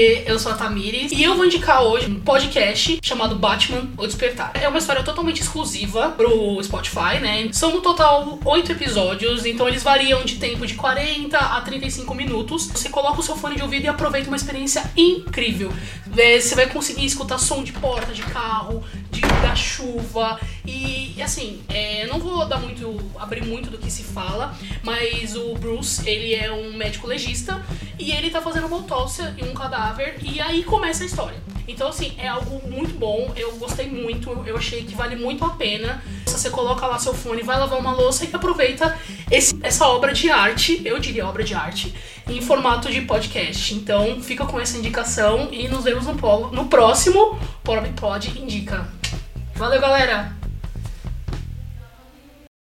Eu sou a Tamires e eu vou indicar hoje um podcast chamado Batman O Despertar. É uma história totalmente exclusiva pro Spotify, né? São no total oito episódios, então eles variam de tempo de 40 a 35 minutos. Você coloca o seu fone de ouvido e aproveita uma experiência incrível. É, você vai conseguir escutar som de porta de carro, chuva e assim, é, não vou dar muito abrir muito do que se fala, mas o Bruce ele é um médico legista e ele tá fazendo uma autópsia em um cadáver e aí começa a história. Então, assim, é algo muito bom, eu gostei muito, eu achei que vale muito a pena. Você coloca lá seu fone, vai lavar uma louça e aproveita esse, essa obra de arte, eu diria obra de arte, em formato de podcast. Então, fica com essa indicação e nos vemos no, no próximo Pobre Pod Indica. Valeu, galera!